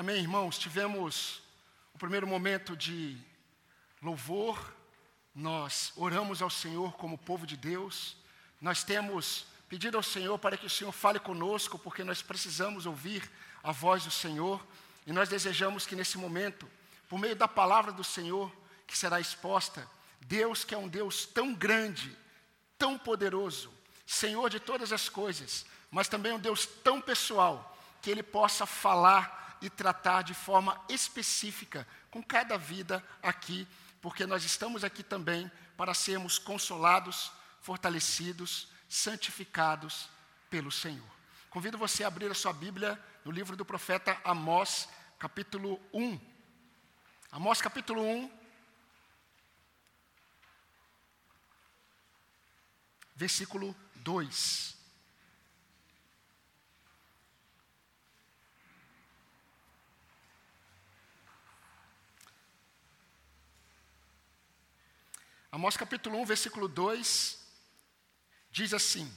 Amém, irmãos? Tivemos o primeiro momento de louvor, nós oramos ao Senhor como povo de Deus, nós temos pedido ao Senhor para que o Senhor fale conosco, porque nós precisamos ouvir a voz do Senhor, e nós desejamos que nesse momento, por meio da palavra do Senhor que será exposta, Deus, que é um Deus tão grande, tão poderoso, Senhor de todas as coisas, mas também um Deus tão pessoal, que Ele possa falar e tratar de forma específica com cada vida aqui, porque nós estamos aqui também para sermos consolados, fortalecidos, santificados pelo Senhor. Convido você a abrir a sua Bíblia no livro do profeta Amós, capítulo 1. Amós, capítulo 1. Versículo 2. Amós capítulo 1, versículo 2, diz assim: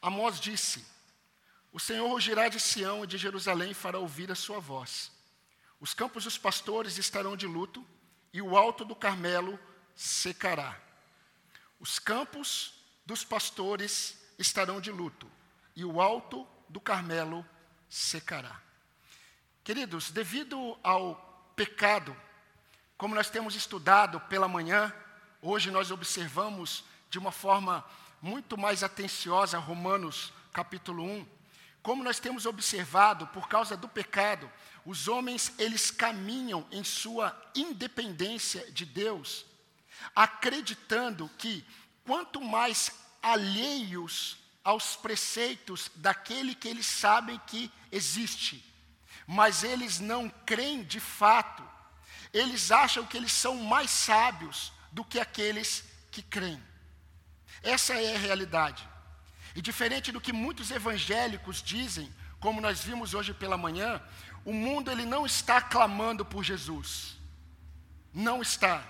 Amós disse: O Senhor rugirá de Sião e de Jerusalém fará ouvir a sua voz. Os campos dos pastores estarão de luto e o alto do Carmelo secará. Os campos dos pastores estarão de luto e o alto do Carmelo secará. Queridos, devido ao pecado como nós temos estudado pela manhã, hoje nós observamos de uma forma muito mais atenciosa Romanos capítulo 1. Como nós temos observado, por causa do pecado, os homens eles caminham em sua independência de Deus, acreditando que quanto mais alheios aos preceitos daquele que eles sabem que existe, mas eles não creem de fato eles acham que eles são mais sábios do que aqueles que creem. Essa é a realidade. E diferente do que muitos evangélicos dizem, como nós vimos hoje pela manhã, o mundo ele não está clamando por Jesus. Não está.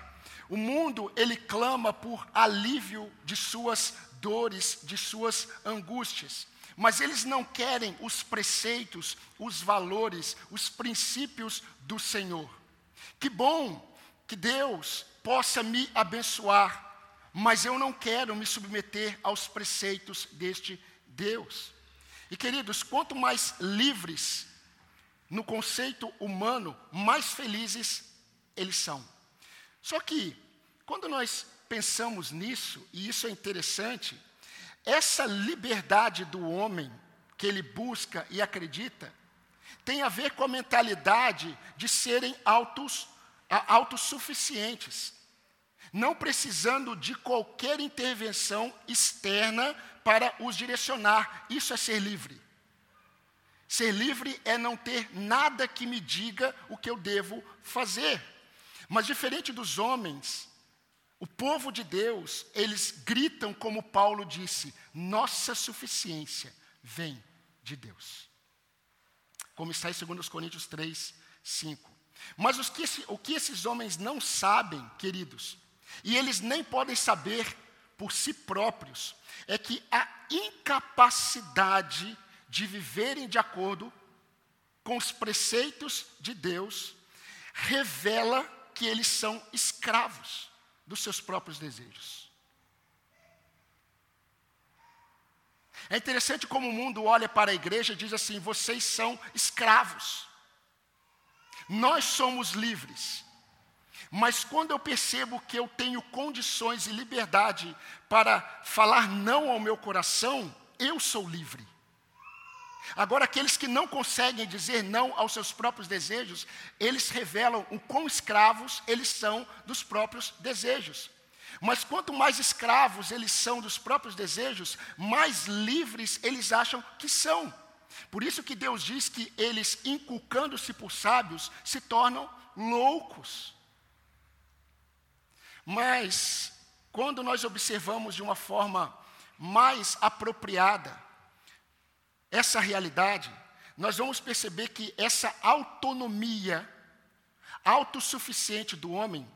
O mundo ele clama por alívio de suas dores, de suas angústias. Mas eles não querem os preceitos, os valores, os princípios do Senhor. Que bom que Deus possa me abençoar, mas eu não quero me submeter aos preceitos deste Deus. E queridos, quanto mais livres no conceito humano, mais felizes eles são. Só que, quando nós pensamos nisso, e isso é interessante, essa liberdade do homem que ele busca e acredita, tem a ver com a mentalidade de serem autos, autossuficientes, não precisando de qualquer intervenção externa para os direcionar. Isso é ser livre. Ser livre é não ter nada que me diga o que eu devo fazer. Mas diferente dos homens, o povo de Deus, eles gritam como Paulo disse: nossa suficiência vem de Deus como está em 2 Coríntios 3, 5. Mas que esse, o que esses homens não sabem, queridos, e eles nem podem saber por si próprios, é que a incapacidade de viverem de acordo com os preceitos de Deus revela que eles são escravos dos seus próprios desejos. É interessante como o mundo olha para a igreja e diz assim: vocês são escravos. Nós somos livres. Mas quando eu percebo que eu tenho condições e liberdade para falar não ao meu coração, eu sou livre. Agora, aqueles que não conseguem dizer não aos seus próprios desejos, eles revelam o quão escravos eles são dos próprios desejos. Mas quanto mais escravos eles são dos próprios desejos, mais livres eles acham que são. Por isso que Deus diz que eles, inculcando-se por sábios, se tornam loucos. Mas, quando nós observamos de uma forma mais apropriada essa realidade, nós vamos perceber que essa autonomia autossuficiente do homem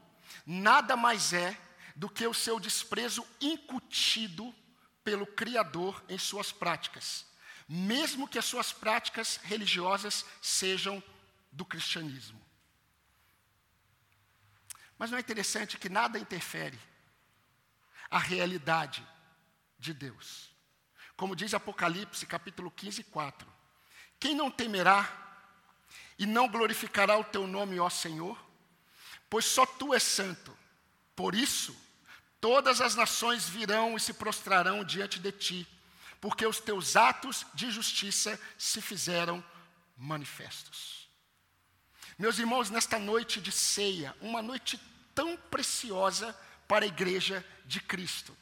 nada mais é do que o seu desprezo incutido pelo Criador em suas práticas. mesmo que as suas práticas religiosas sejam do cristianismo. Mas não é interessante que nada interfere a realidade de Deus. Como diz Apocalipse, capítulo 15, 4. Quem não temerá e não glorificará o teu nome, ó Senhor? Pois só tu és santo. Por isso, todas as nações virão e se prostrarão diante de ti, porque os teus atos de justiça se fizeram manifestos. Meus irmãos, nesta noite de ceia, uma noite tão preciosa para a igreja de Cristo.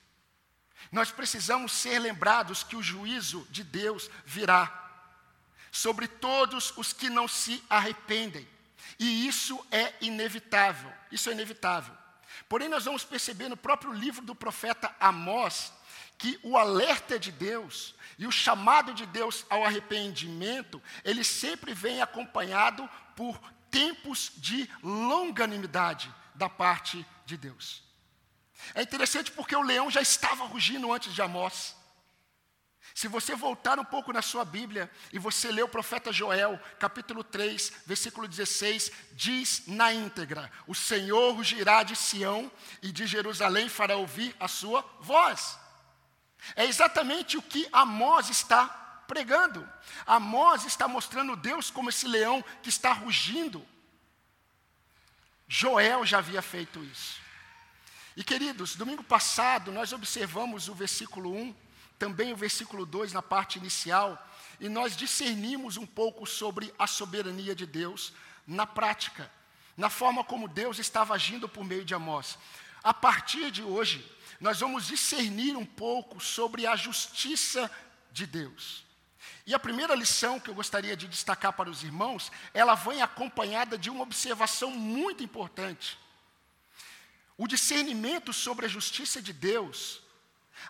Nós precisamos ser lembrados que o juízo de Deus virá sobre todos os que não se arrependem. E isso é inevitável. Isso é inevitável. Porém, nós vamos perceber no próprio livro do profeta Amós que o alerta de Deus e o chamado de Deus ao arrependimento, ele sempre vem acompanhado por tempos de longanimidade da parte de Deus. É interessante porque o leão já estava rugindo antes de Amós. Se você voltar um pouco na sua Bíblia e você ler o profeta Joel, capítulo 3, versículo 16, diz na íntegra: O Senhor rugirá de Sião e de Jerusalém fará ouvir a sua voz. É exatamente o que Amós está pregando. Amós está mostrando Deus como esse leão que está rugindo. Joel já havia feito isso. E queridos, domingo passado nós observamos o versículo 1, também o versículo 2 na parte inicial, e nós discernimos um pouco sobre a soberania de Deus na prática, na forma como Deus estava agindo por meio de Amós. A partir de hoje, nós vamos discernir um pouco sobre a justiça de Deus. E a primeira lição que eu gostaria de destacar para os irmãos, ela vem acompanhada de uma observação muito importante. O discernimento sobre a justiça de Deus,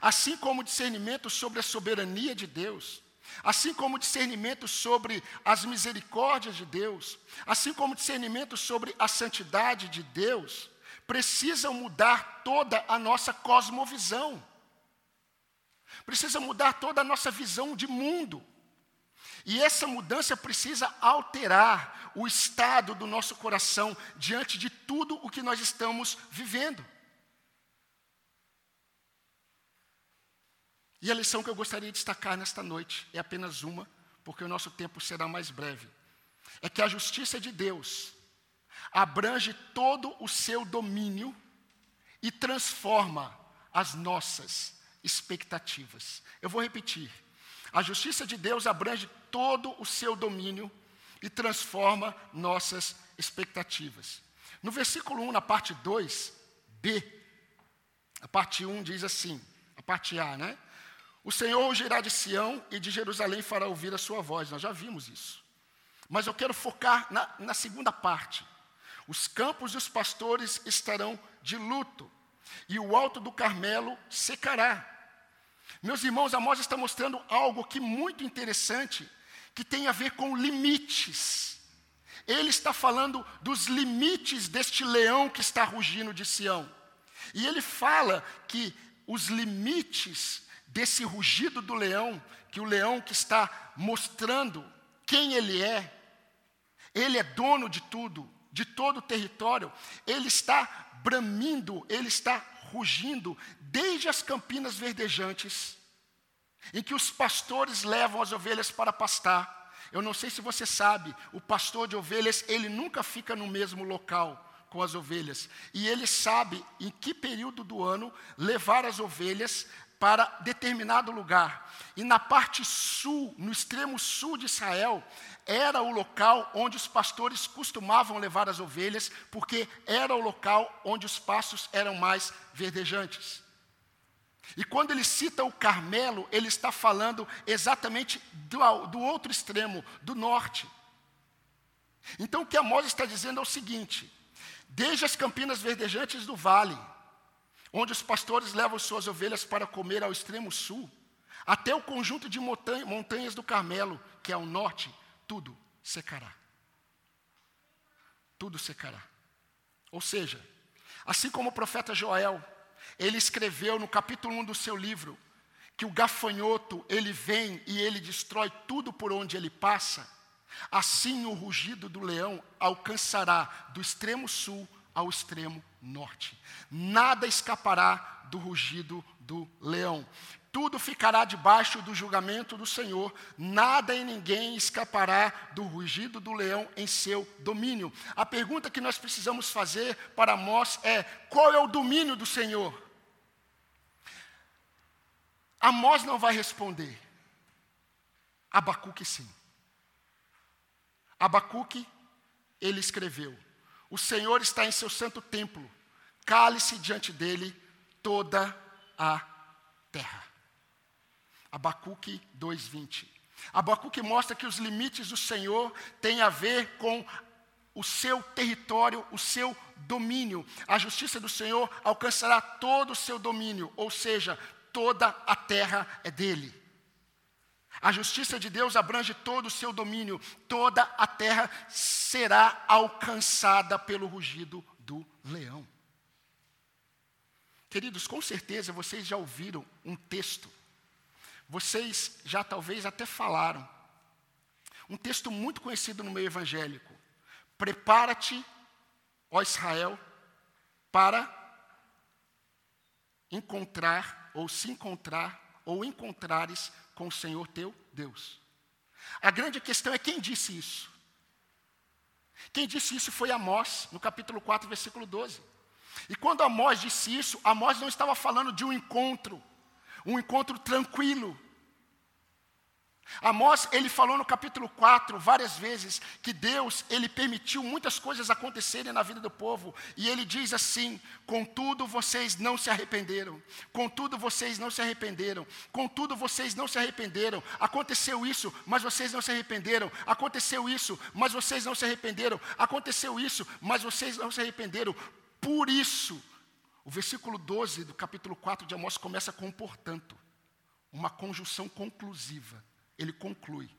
assim como discernimento sobre a soberania de Deus, assim como discernimento sobre as misericórdias de Deus, assim como discernimento sobre a santidade de Deus, precisam mudar toda a nossa cosmovisão. Precisa mudar toda a nossa visão de mundo. E essa mudança precisa alterar o estado do nosso coração diante de tudo o que nós estamos vivendo. E a lição que eu gostaria de destacar nesta noite é apenas uma, porque o nosso tempo será mais breve. É que a justiça de Deus abrange todo o seu domínio e transforma as nossas expectativas. Eu vou repetir. A justiça de Deus abrange todo o seu domínio e transforma nossas expectativas. No versículo 1, na parte 2, B, a parte 1 diz assim, a parte A, né? O Senhor girá de Sião e de Jerusalém fará ouvir a sua voz. Nós já vimos isso. Mas eu quero focar na, na segunda parte. Os campos e os pastores estarão de luto, e o alto do Carmelo secará. Meus irmãos, Amós está mostrando algo aqui muito interessante, que tem a ver com limites. Ele está falando dos limites deste leão que está rugindo de Sião. E ele fala que os limites desse rugido do leão, que o leão que está mostrando quem ele é, ele é dono de tudo, de todo o território, ele está bramindo, ele está rugindo desde as campinas verdejantes, em que os pastores levam as ovelhas para pastar. Eu não sei se você sabe, o pastor de ovelhas, ele nunca fica no mesmo local com as ovelhas. E ele sabe em que período do ano levar as ovelhas para determinado lugar. E na parte sul, no extremo sul de Israel, era o local onde os pastores costumavam levar as ovelhas, porque era o local onde os pastos eram mais verdejantes. E quando ele cita o Carmelo, ele está falando exatamente do, do outro extremo, do norte. Então o que Amós está dizendo é o seguinte: desde as campinas verdejantes do vale, onde os pastores levam suas ovelhas para comer ao extremo sul, até o conjunto de montanhas do Carmelo, que é ao norte, tudo secará. Tudo secará. Ou seja, assim como o profeta Joel, ele escreveu no capítulo 1 do seu livro, que o gafanhoto ele vem e ele destrói tudo por onde ele passa, assim o rugido do leão alcançará do extremo sul ao extremo norte. Nada escapará do rugido do leão. Tudo ficará debaixo do julgamento do Senhor, nada e ninguém escapará do rugido do leão em seu domínio. A pergunta que nós precisamos fazer para Amós é: qual é o domínio do Senhor? Amós não vai responder. Abacuque sim. Abacuque, ele escreveu: O Senhor está em seu santo templo, cale-se diante dele toda a terra. Abacuque 2:20. Abacuque mostra que os limites do Senhor têm a ver com o seu território, o seu domínio. A justiça do Senhor alcançará todo o seu domínio, ou seja, toda a terra é dele. A justiça de Deus abrange todo o seu domínio, toda a terra será alcançada pelo rugido do leão. Queridos, com certeza vocês já ouviram um texto vocês já talvez até falaram. Um texto muito conhecido no meio evangélico. Prepara-te, ó Israel, para encontrar ou se encontrar ou encontrares com o Senhor teu Deus. A grande questão é quem disse isso. Quem disse isso foi Amós, no capítulo 4, versículo 12. E quando Amós disse isso, Amós não estava falando de um encontro um encontro tranquilo. Amós, ele falou no capítulo 4 várias vezes que Deus, ele permitiu muitas coisas acontecerem na vida do povo, e ele diz assim: "Contudo vocês não se arrependeram. Contudo vocês não se arrependeram. Contudo vocês não se arrependeram. Aconteceu isso, mas vocês não se arrependeram. Aconteceu isso, mas vocês não se arrependeram. Aconteceu isso, mas vocês não se arrependeram. Por isso, o versículo 12 do capítulo 4 de Amós começa com portanto, uma conjunção conclusiva. Ele conclui: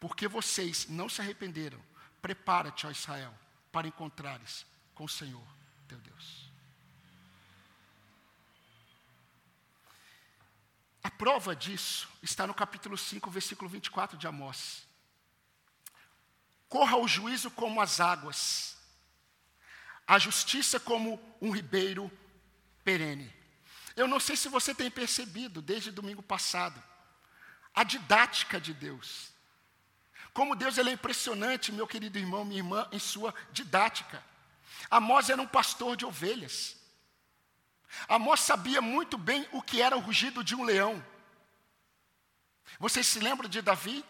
Porque vocês não se arrependeram, prepara-te, ó Israel, para encontrares com o Senhor teu Deus. A prova disso está no capítulo 5, versículo 24 de Amós. Corra o juízo como as águas, a justiça como um ribeiro perene. Eu não sei se você tem percebido desde domingo passado a didática de Deus. Como Deus ele é impressionante, meu querido irmão, minha irmã, em sua didática. Amós era um pastor de ovelhas. Amós sabia muito bem o que era o rugido de um leão. Vocês se lembram de Davi?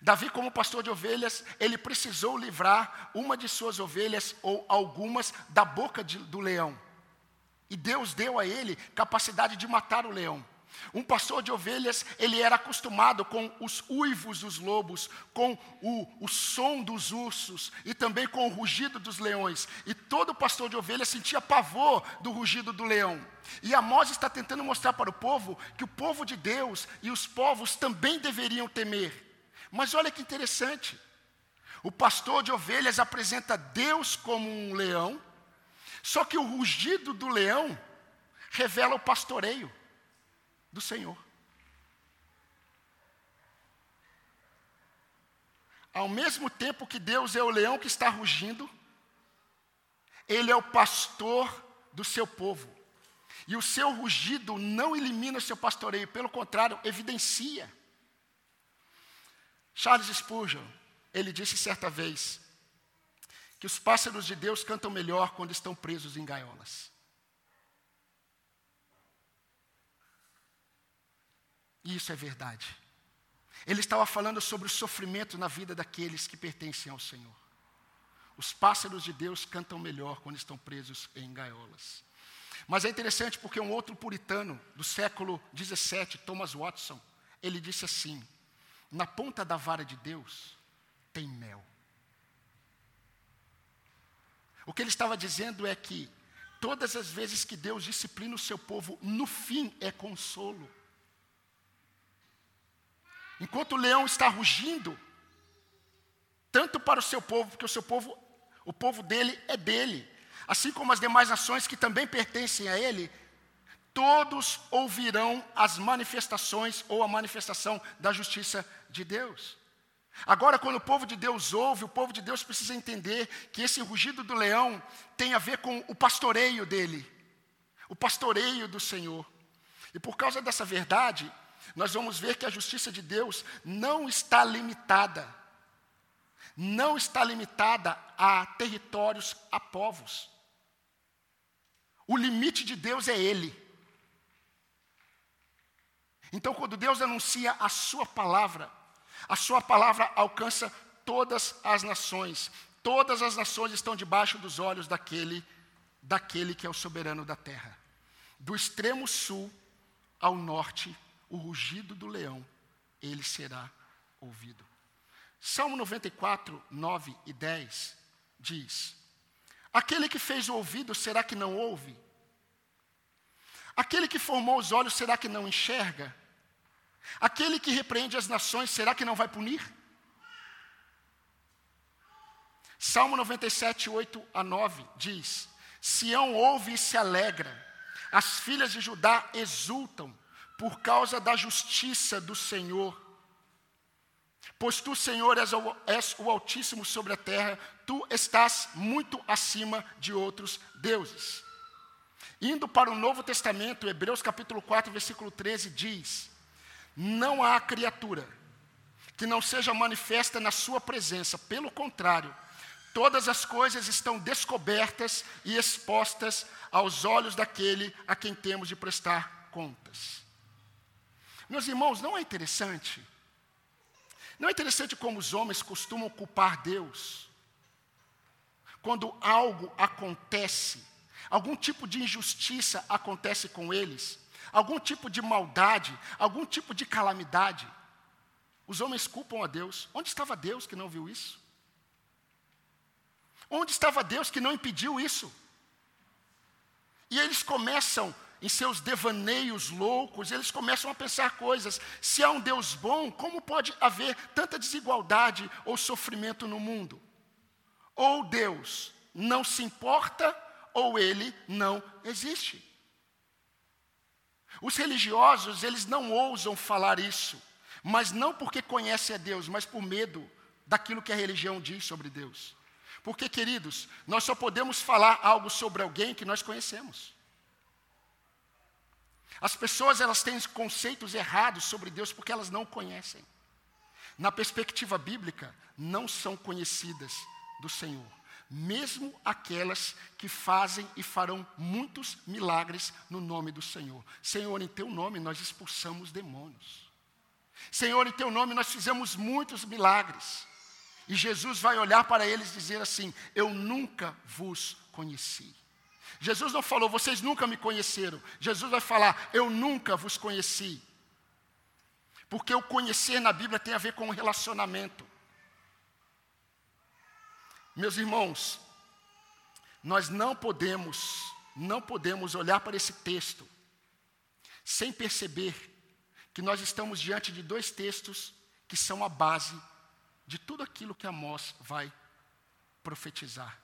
Davi, como pastor de ovelhas, ele precisou livrar uma de suas ovelhas ou algumas da boca de, do leão. E Deus deu a ele capacidade de matar o leão. Um pastor de ovelhas, ele era acostumado com os uivos dos lobos, com o, o som dos ursos e também com o rugido dos leões. E todo pastor de ovelhas sentia pavor do rugido do leão. E Amós está tentando mostrar para o povo que o povo de Deus e os povos também deveriam temer. Mas olha que interessante. O pastor de ovelhas apresenta Deus como um leão só que o rugido do leão revela o pastoreio do Senhor. Ao mesmo tempo que Deus é o leão que está rugindo, Ele é o pastor do seu povo. E o seu rugido não elimina o seu pastoreio, pelo contrário, evidencia. Charles Spurgeon, ele disse certa vez: que os pássaros de Deus cantam melhor quando estão presos em gaiolas. E isso é verdade. Ele estava falando sobre o sofrimento na vida daqueles que pertencem ao Senhor. Os pássaros de Deus cantam melhor quando estão presos em gaiolas. Mas é interessante porque um outro puritano do século 17, Thomas Watson, ele disse assim: na ponta da vara de Deus tem mel. O que ele estava dizendo é que todas as vezes que Deus disciplina o seu povo, no fim é consolo. Enquanto o leão está rugindo, tanto para o seu povo, porque o seu povo, o povo dele é dele, assim como as demais nações que também pertencem a ele, todos ouvirão as manifestações ou a manifestação da justiça de Deus. Agora, quando o povo de Deus ouve, o povo de Deus precisa entender que esse rugido do leão tem a ver com o pastoreio dele, o pastoreio do Senhor. E por causa dessa verdade, nós vamos ver que a justiça de Deus não está limitada, não está limitada a territórios, a povos. O limite de Deus é Ele. Então, quando Deus anuncia a Sua palavra, a Sua palavra alcança todas as nações. Todas as nações estão debaixo dos olhos daquele, daquele que é o soberano da terra. Do extremo sul ao norte, o rugido do leão, ele será ouvido. Salmo 94, 9 e 10 diz: Aquele que fez o ouvido, será que não ouve? Aquele que formou os olhos, será que não enxerga? Aquele que repreende as nações, será que não vai punir? Salmo 97, 8 a 9 diz: Sião ouve e se alegra, as filhas de Judá exultam por causa da justiça do Senhor. Pois tu, Senhor, és o, és o Altíssimo sobre a terra, tu estás muito acima de outros deuses. Indo para o Novo Testamento, Hebreus capítulo 4, versículo 13 diz: Não há criatura que não seja manifesta na sua presença, pelo contrário, todas as coisas estão descobertas e expostas aos olhos daquele a quem temos de prestar contas. Meus irmãos, não é interessante? Não é interessante como os homens costumam culpar Deus? Quando algo acontece algum tipo de injustiça acontece com eles, algum tipo de maldade, algum tipo de calamidade, os homens culpam a Deus. Onde estava Deus que não viu isso? Onde estava Deus que não impediu isso? E eles começam, em seus devaneios loucos, eles começam a pensar coisas. Se há um Deus bom, como pode haver tanta desigualdade ou sofrimento no mundo? Ou Deus não se importa ou ele não existe. Os religiosos, eles não ousam falar isso, mas não porque conhecem a Deus, mas por medo daquilo que a religião diz sobre Deus. Porque, queridos, nós só podemos falar algo sobre alguém que nós conhecemos. As pessoas, elas têm conceitos errados sobre Deus porque elas não conhecem. Na perspectiva bíblica, não são conhecidas do Senhor mesmo aquelas que fazem e farão muitos milagres no nome do Senhor. Senhor, em teu nome nós expulsamos demônios. Senhor, em teu nome nós fizemos muitos milagres. E Jesus vai olhar para eles e dizer assim: Eu nunca vos conheci. Jesus não falou, vocês nunca me conheceram. Jesus vai falar, eu nunca vos conheci. Porque o conhecer na Bíblia tem a ver com o relacionamento. Meus irmãos, nós não podemos, não podemos olhar para esse texto sem perceber que nós estamos diante de dois textos que são a base de tudo aquilo que Amós vai profetizar,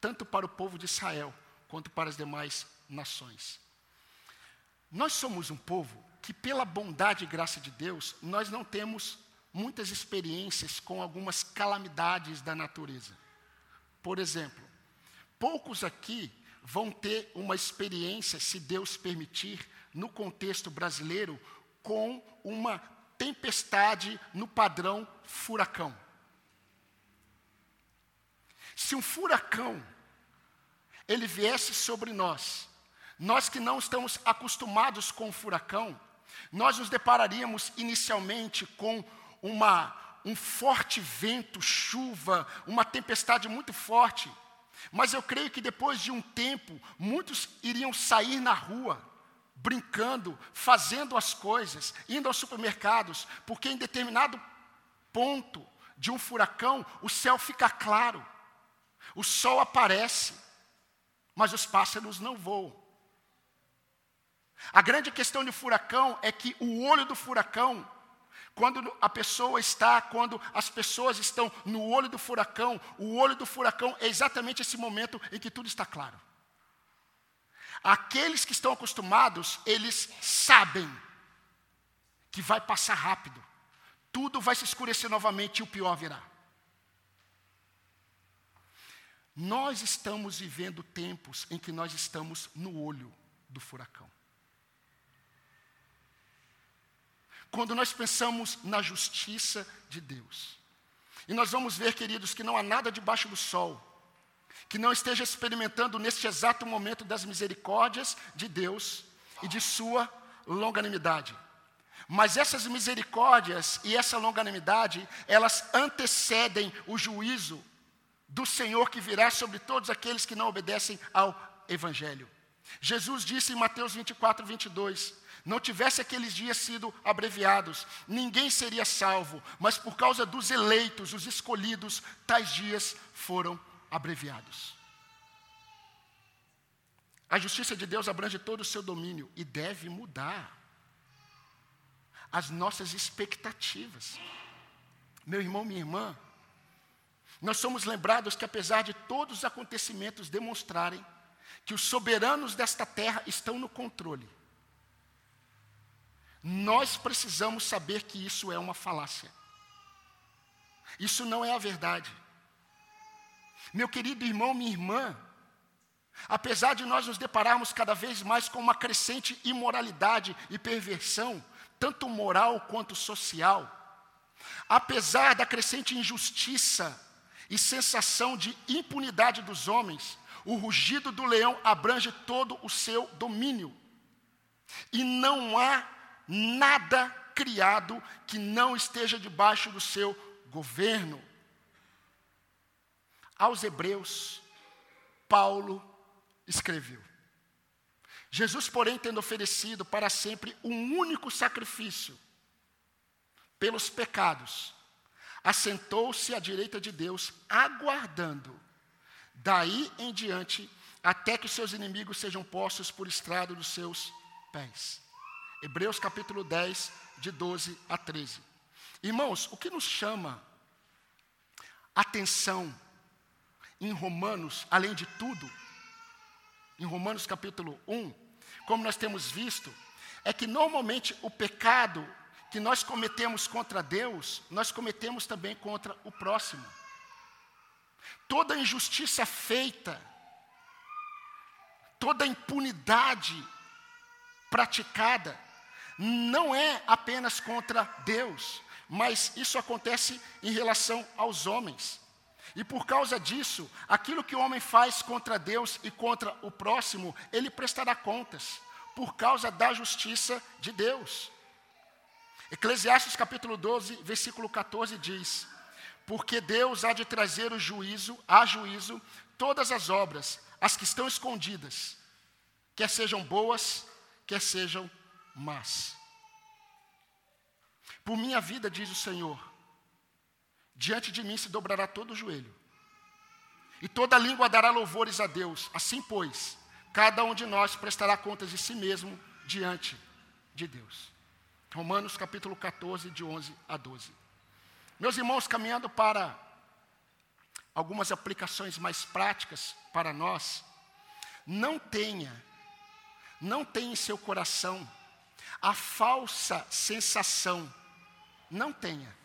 tanto para o povo de Israel quanto para as demais nações. Nós somos um povo que, pela bondade e graça de Deus, nós não temos muitas experiências com algumas calamidades da natureza. Por exemplo, poucos aqui vão ter uma experiência, se Deus permitir, no contexto brasileiro, com uma tempestade no padrão furacão. Se um furacão ele viesse sobre nós, nós que não estamos acostumados com o furacão, nós nos depararíamos inicialmente com uma um forte vento, chuva, uma tempestade muito forte. Mas eu creio que depois de um tempo, muitos iriam sair na rua, brincando, fazendo as coisas, indo aos supermercados, porque em determinado ponto de um furacão, o céu fica claro, o sol aparece, mas os pássaros não voam. A grande questão de furacão é que o olho do furacão quando a pessoa está, quando as pessoas estão no olho do furacão, o olho do furacão é exatamente esse momento em que tudo está claro. Aqueles que estão acostumados, eles sabem que vai passar rápido. Tudo vai se escurecer novamente e o pior virá. Nós estamos vivendo tempos em que nós estamos no olho do furacão. Quando nós pensamos na justiça de Deus, e nós vamos ver, queridos, que não há nada debaixo do sol que não esteja experimentando neste exato momento das misericórdias de Deus e de sua longanimidade. Mas essas misericórdias e essa longanimidade, elas antecedem o juízo do Senhor que virá sobre todos aqueles que não obedecem ao Evangelho. Jesus disse em Mateus 24, 22: Não tivesse aqueles dias sido abreviados, ninguém seria salvo, mas por causa dos eleitos, os escolhidos, tais dias foram abreviados. A justiça de Deus abrange todo o seu domínio e deve mudar as nossas expectativas. Meu irmão, minha irmã, nós somos lembrados que, apesar de todos os acontecimentos demonstrarem que os soberanos desta terra estão no controle, nós precisamos saber que isso é uma falácia. Isso não é a verdade. Meu querido irmão, minha irmã, apesar de nós nos depararmos cada vez mais com uma crescente imoralidade e perversão, tanto moral quanto social, apesar da crescente injustiça e sensação de impunidade dos homens, o rugido do leão abrange todo o seu domínio. E não há nada criado que não esteja debaixo do seu governo. Aos Hebreus, Paulo escreveu: Jesus, porém, tendo oferecido para sempre um único sacrifício pelos pecados, assentou-se à direita de Deus, aguardando, daí em diante, até que os seus inimigos sejam postos por estrado dos seus pés. Hebreus capítulo 10, de 12 a 13. Irmãos, o que nos chama atenção em Romanos, além de tudo, em Romanos capítulo 1, como nós temos visto, é que normalmente o pecado que nós cometemos contra Deus, nós cometemos também contra o próximo. Toda injustiça feita, toda impunidade praticada, não é apenas contra Deus, mas isso acontece em relação aos homens. E por causa disso, aquilo que o homem faz contra Deus e contra o próximo, ele prestará contas, por causa da justiça de Deus. Eclesiastes capítulo 12, versículo 14 diz: Porque Deus há de trazer o juízo, a juízo, todas as obras, as que estão escondidas, quer sejam boas, quer sejam más. Por minha vida, diz o Senhor, diante de mim se dobrará todo o joelho, e toda língua dará louvores a Deus. Assim, pois, cada um de nós prestará contas de si mesmo diante de Deus. Romanos capítulo 14, de 11 a 12. Meus irmãos, caminhando para algumas aplicações mais práticas para nós, não tenha, não tenha em seu coração a falsa sensação, não tenha,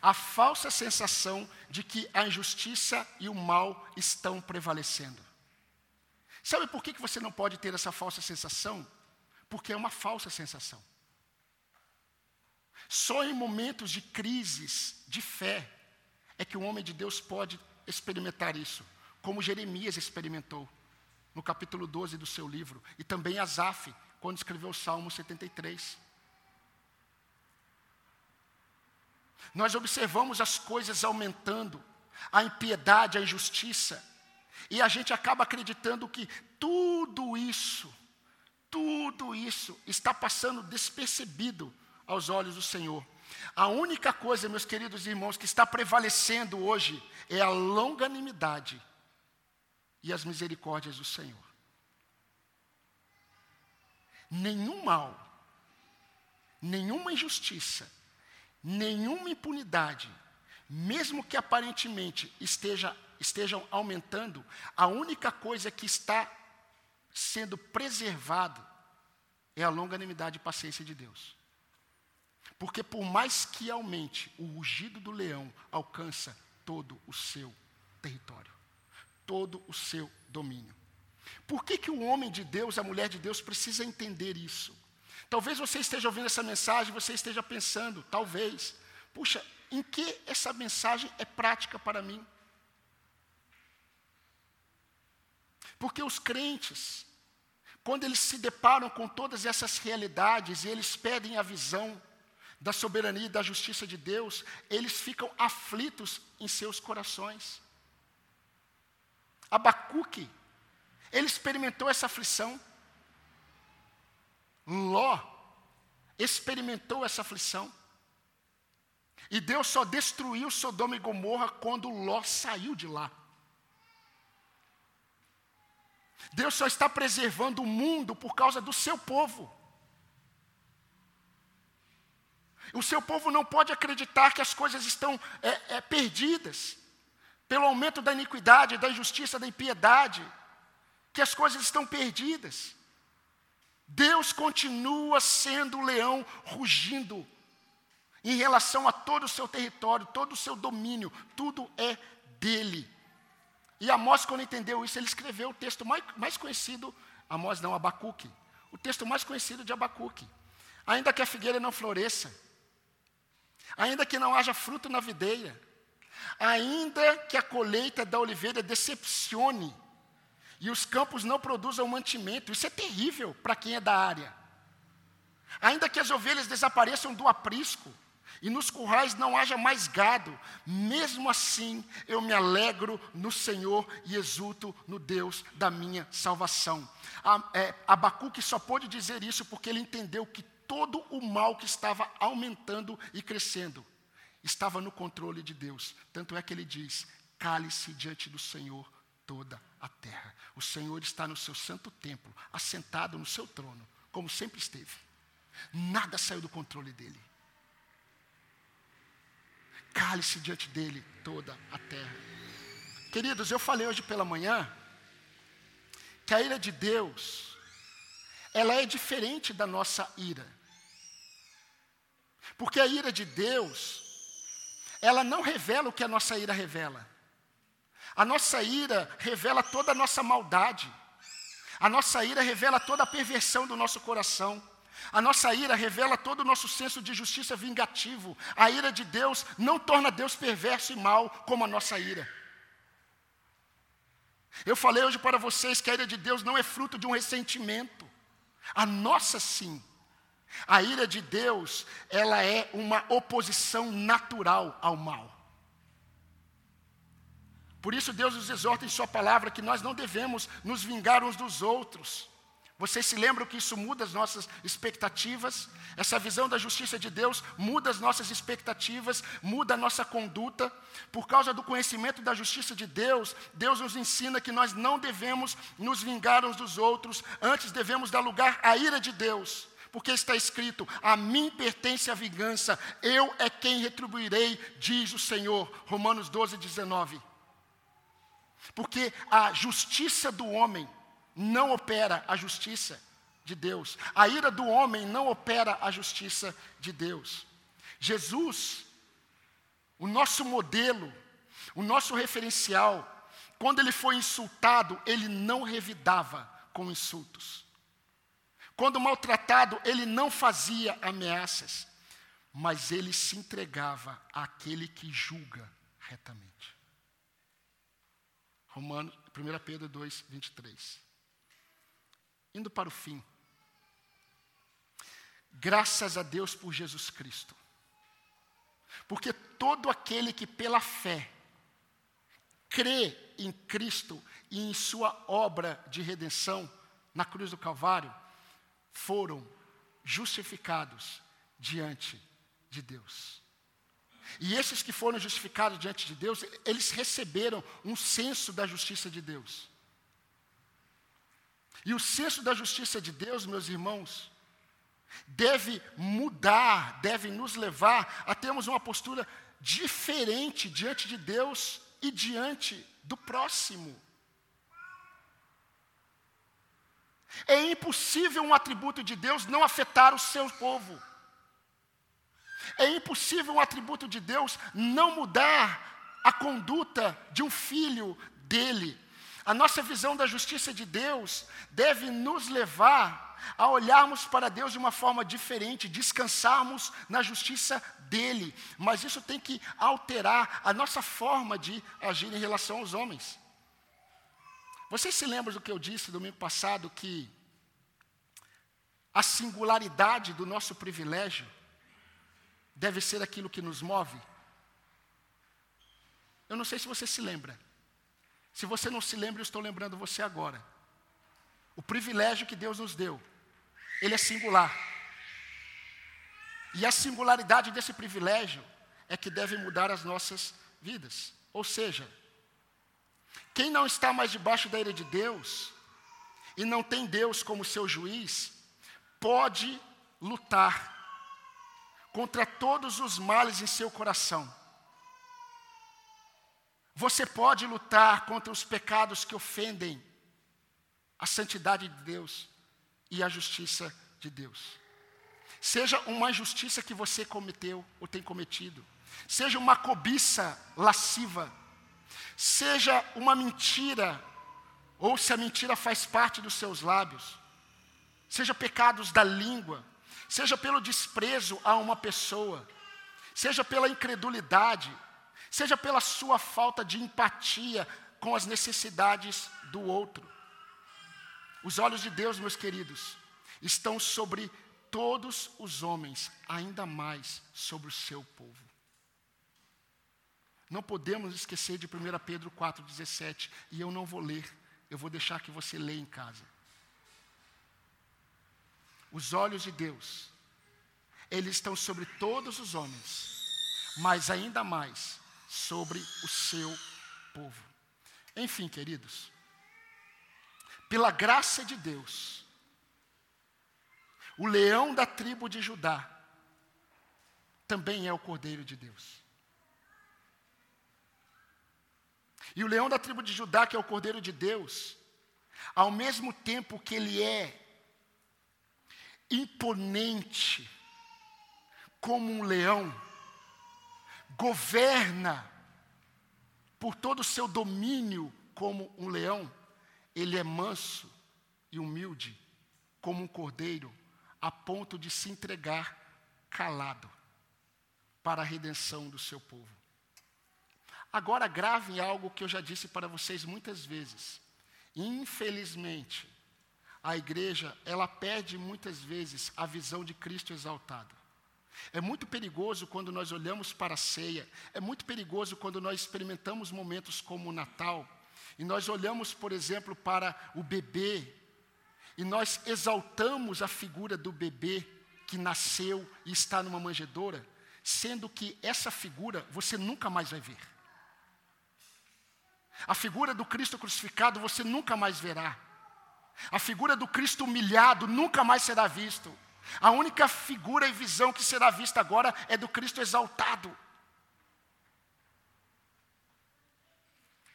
a falsa sensação de que a injustiça e o mal estão prevalecendo. Sabe por que você não pode ter essa falsa sensação? Porque é uma falsa sensação. Só em momentos de crises de fé é que o homem de Deus pode experimentar isso, como Jeremias experimentou no capítulo 12 do seu livro, e também Asaf, quando escreveu o Salmo 73. Nós observamos as coisas aumentando, a impiedade, a injustiça, e a gente acaba acreditando que tudo isso, tudo isso está passando despercebido aos olhos do Senhor. A única coisa, meus queridos irmãos, que está prevalecendo hoje é a longanimidade e as misericórdias do Senhor. Nenhum mal, nenhuma injustiça, nenhuma impunidade, mesmo que aparentemente esteja, estejam aumentando, a única coisa que está sendo preservado é a longanimidade e paciência de Deus. Porque por mais que aumente, o rugido do leão alcança todo o seu território, todo o seu domínio. Por que, que o homem de Deus, a mulher de Deus, precisa entender isso? Talvez você esteja ouvindo essa mensagem, você esteja pensando, talvez, puxa, em que essa mensagem é prática para mim? Porque os crentes, quando eles se deparam com todas essas realidades e eles pedem a visão da soberania e da justiça de Deus, eles ficam aflitos em seus corações. Abacuque, ele experimentou essa aflição. Ló experimentou essa aflição. E Deus só destruiu Sodoma e Gomorra quando Ló saiu de lá. Deus só está preservando o mundo por causa do seu povo. O seu povo não pode acreditar que as coisas estão é, é, perdidas pelo aumento da iniquidade, da injustiça, da impiedade, que as coisas estão perdidas. Deus continua sendo o leão rugindo em relação a todo o seu território, todo o seu domínio, tudo é dele. E Amós, quando entendeu isso, ele escreveu o texto mais, mais conhecido, Amós não, Abacuque, o texto mais conhecido de Abacuque. Ainda que a figueira não floresça, ainda que não haja fruto na videira, ainda que a colheita da oliveira decepcione e os campos não produzam mantimento, isso é terrível para quem é da área. Ainda que as ovelhas desapareçam do aprisco, e nos currais não haja mais gado, mesmo assim eu me alegro no Senhor e exulto no Deus da minha salvação. É, Abacuque só pôde dizer isso porque ele entendeu que todo o mal que estava aumentando e crescendo estava no controle de Deus. Tanto é que ele diz: cale-se diante do Senhor toda a terra. O Senhor está no seu santo templo, assentado no seu trono, como sempre esteve. Nada saiu do controle dele cale-se diante dele toda a terra. Queridos, eu falei hoje pela manhã que a ira de Deus, ela é diferente da nossa ira. Porque a ira de Deus, ela não revela o que a nossa ira revela. A nossa ira revela toda a nossa maldade. A nossa ira revela toda a perversão do nosso coração. A nossa ira revela todo o nosso senso de justiça vingativo. A ira de Deus não torna Deus perverso e mal como a nossa ira. Eu falei hoje para vocês que a ira de Deus não é fruto de um ressentimento. A nossa sim. A ira de Deus, ela é uma oposição natural ao mal. Por isso Deus nos exorta em sua palavra que nós não devemos nos vingar uns dos outros. Vocês se lembram que isso muda as nossas expectativas? Essa visão da justiça de Deus muda as nossas expectativas, muda a nossa conduta. Por causa do conhecimento da justiça de Deus, Deus nos ensina que nós não devemos nos vingar uns dos outros, antes devemos dar lugar à ira de Deus. Porque está escrito: A mim pertence a vingança, eu é quem retribuirei, diz o Senhor. Romanos 12, 19. Porque a justiça do homem não opera a justiça de Deus. A ira do homem não opera a justiça de Deus. Jesus, o nosso modelo, o nosso referencial, quando ele foi insultado, ele não revidava com insultos. Quando maltratado, ele não fazia ameaças, mas ele se entregava àquele que julga retamente. Romanos, 1 Pedro 2, 23 indo para o fim. Graças a Deus por Jesus Cristo. Porque todo aquele que pela fé crê em Cristo e em sua obra de redenção na cruz do Calvário, foram justificados diante de Deus. E esses que foram justificados diante de Deus, eles receberam um senso da justiça de Deus. E o senso da justiça de Deus, meus irmãos, deve mudar, deve nos levar a termos uma postura diferente diante de Deus e diante do próximo. É impossível um atributo de Deus não afetar o seu povo. É impossível um atributo de Deus não mudar a conduta de um filho dele. A nossa visão da justiça de Deus deve nos levar a olharmos para Deus de uma forma diferente, descansarmos na justiça dele. Mas isso tem que alterar a nossa forma de agir em relação aos homens. Vocês se lembram do que eu disse domingo passado que a singularidade do nosso privilégio deve ser aquilo que nos move? Eu não sei se você se lembra. Se você não se lembra, eu estou lembrando você agora. O privilégio que Deus nos deu, ele é singular. E a singularidade desse privilégio é que deve mudar as nossas vidas. Ou seja, quem não está mais debaixo da ira de Deus e não tem Deus como seu juiz, pode lutar contra todos os males em seu coração. Você pode lutar contra os pecados que ofendem a santidade de Deus e a justiça de Deus. Seja uma injustiça que você cometeu ou tem cometido, seja uma cobiça lasciva, seja uma mentira, ou se a mentira faz parte dos seus lábios, seja pecados da língua, seja pelo desprezo a uma pessoa, seja pela incredulidade, seja pela sua falta de empatia com as necessidades do outro. Os olhos de Deus, meus queridos, estão sobre todos os homens, ainda mais sobre o seu povo. Não podemos esquecer de 1 Pedro 4,17, e eu não vou ler, eu vou deixar que você leia em casa. Os olhos de Deus, eles estão sobre todos os homens, mas ainda mais sobre o seu povo. Enfim, queridos, pela graça de Deus, o leão da tribo de Judá também é o Cordeiro de Deus. E o leão da tribo de Judá, que é o Cordeiro de Deus, ao mesmo tempo que ele é imponente como um leão, governa por todo o seu domínio como um leão, ele é manso e humilde como um cordeiro, a ponto de se entregar calado para a redenção do seu povo. Agora, grave algo que eu já disse para vocês muitas vezes. Infelizmente, a igreja, ela perde muitas vezes a visão de Cristo exaltado. É muito perigoso quando nós olhamos para a ceia, é muito perigoso quando nós experimentamos momentos como o Natal, e nós olhamos, por exemplo, para o bebê, e nós exaltamos a figura do bebê que nasceu e está numa manjedoura, sendo que essa figura você nunca mais vai ver. A figura do Cristo crucificado você nunca mais verá. A figura do Cristo humilhado nunca mais será visto. A única figura e visão que será vista agora é do Cristo exaltado.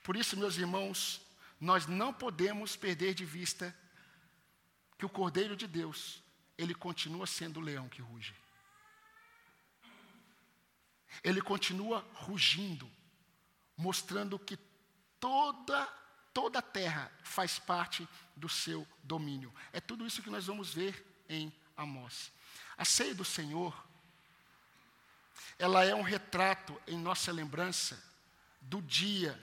Por isso, meus irmãos, nós não podemos perder de vista que o Cordeiro de Deus, ele continua sendo o leão que ruge. Ele continua rugindo, mostrando que toda toda a terra faz parte do seu domínio. É tudo isso que nós vamos ver em Amós. A ceia do Senhor, ela é um retrato em nossa lembrança do dia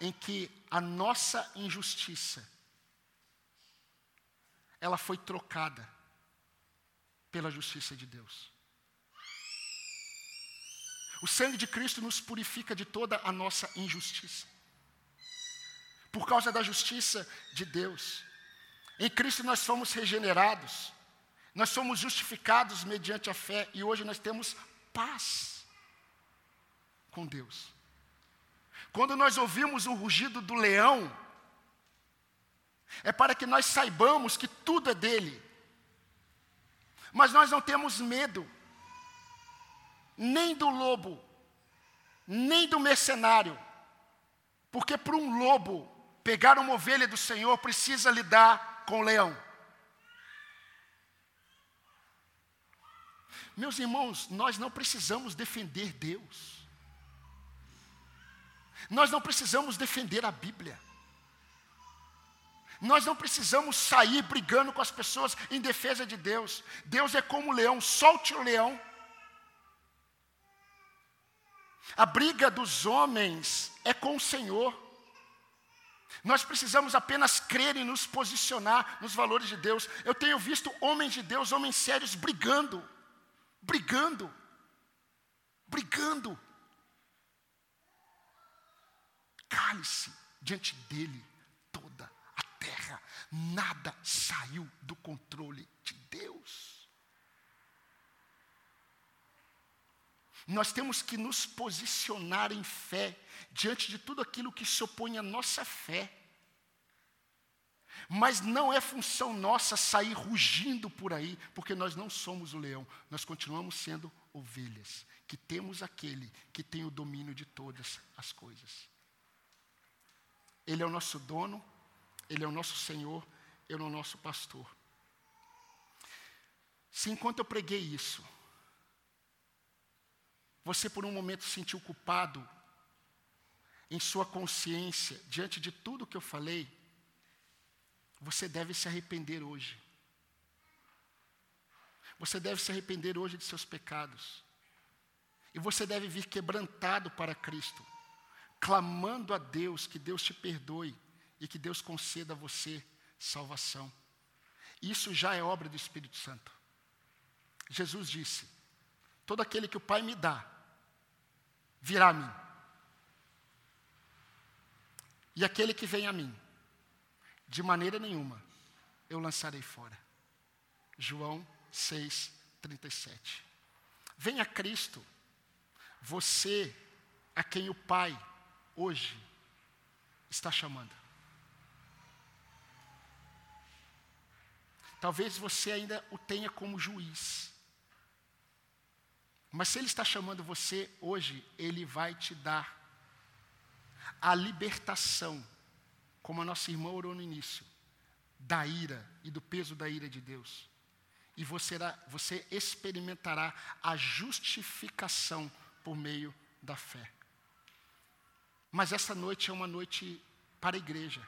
em que a nossa injustiça ela foi trocada pela justiça de Deus. O sangue de Cristo nos purifica de toda a nossa injustiça por causa da justiça de Deus. Em Cristo nós fomos regenerados, nós somos justificados mediante a fé e hoje nós temos paz com Deus. Quando nós ouvimos o rugido do leão, é para que nós saibamos que tudo é dele. Mas nós não temos medo, nem do lobo, nem do mercenário, porque para um lobo Pegar uma ovelha do Senhor precisa lidar com o leão. Meus irmãos, nós não precisamos defender Deus. Nós não precisamos defender a Bíblia. Nós não precisamos sair brigando com as pessoas em defesa de Deus. Deus é como o leão, solte o leão. A briga dos homens é com o Senhor. Nós precisamos apenas crer e nos posicionar nos valores de Deus. Eu tenho visto homens de Deus, homens sérios, brigando, brigando, brigando. Cale-se diante dele toda a terra, nada saiu do controle de Deus. Nós temos que nos posicionar em fé diante de tudo aquilo que se opõe à nossa fé. Mas não é função nossa sair rugindo por aí, porque nós não somos o leão, nós continuamos sendo ovelhas, que temos aquele que tem o domínio de todas as coisas. Ele é o nosso dono, ele é o nosso Senhor, ele é o nosso pastor. Se enquanto eu preguei isso, você por um momento se sentiu culpado em sua consciência, diante de tudo que eu falei, você deve se arrepender hoje. Você deve se arrepender hoje de seus pecados. E você deve vir quebrantado para Cristo, clamando a Deus que Deus te perdoe e que Deus conceda a você salvação. Isso já é obra do Espírito Santo. Jesus disse: Todo aquele que o Pai me dá, virá a mim. E aquele que vem a mim, de maneira nenhuma eu lançarei fora. João 6, 37. Venha Cristo, você a quem o Pai hoje está chamando. Talvez você ainda o tenha como juiz. Mas se Ele está chamando você hoje, Ele vai te dar a libertação, como a nossa irmã orou no início, da ira e do peso da ira de Deus. E você, você experimentará a justificação por meio da fé. Mas essa noite é uma noite para a igreja.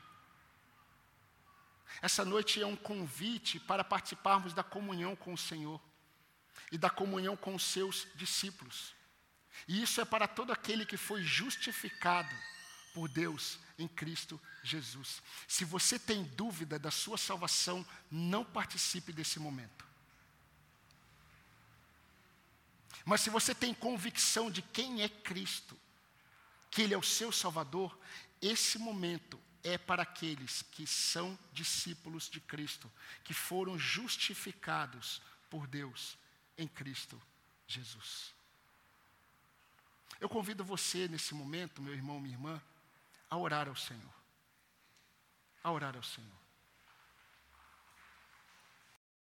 Essa noite é um convite para participarmos da comunhão com o Senhor e da comunhão com os seus discípulos. E isso é para todo aquele que foi justificado por Deus em Cristo Jesus. Se você tem dúvida da sua salvação, não participe desse momento. Mas se você tem convicção de quem é Cristo, que Ele é o seu Salvador, esse momento é para aqueles que são discípulos de Cristo, que foram justificados por Deus em Cristo Jesus. Eu convido você nesse momento, meu irmão, minha irmã, a orar ao Senhor. A orar ao Senhor.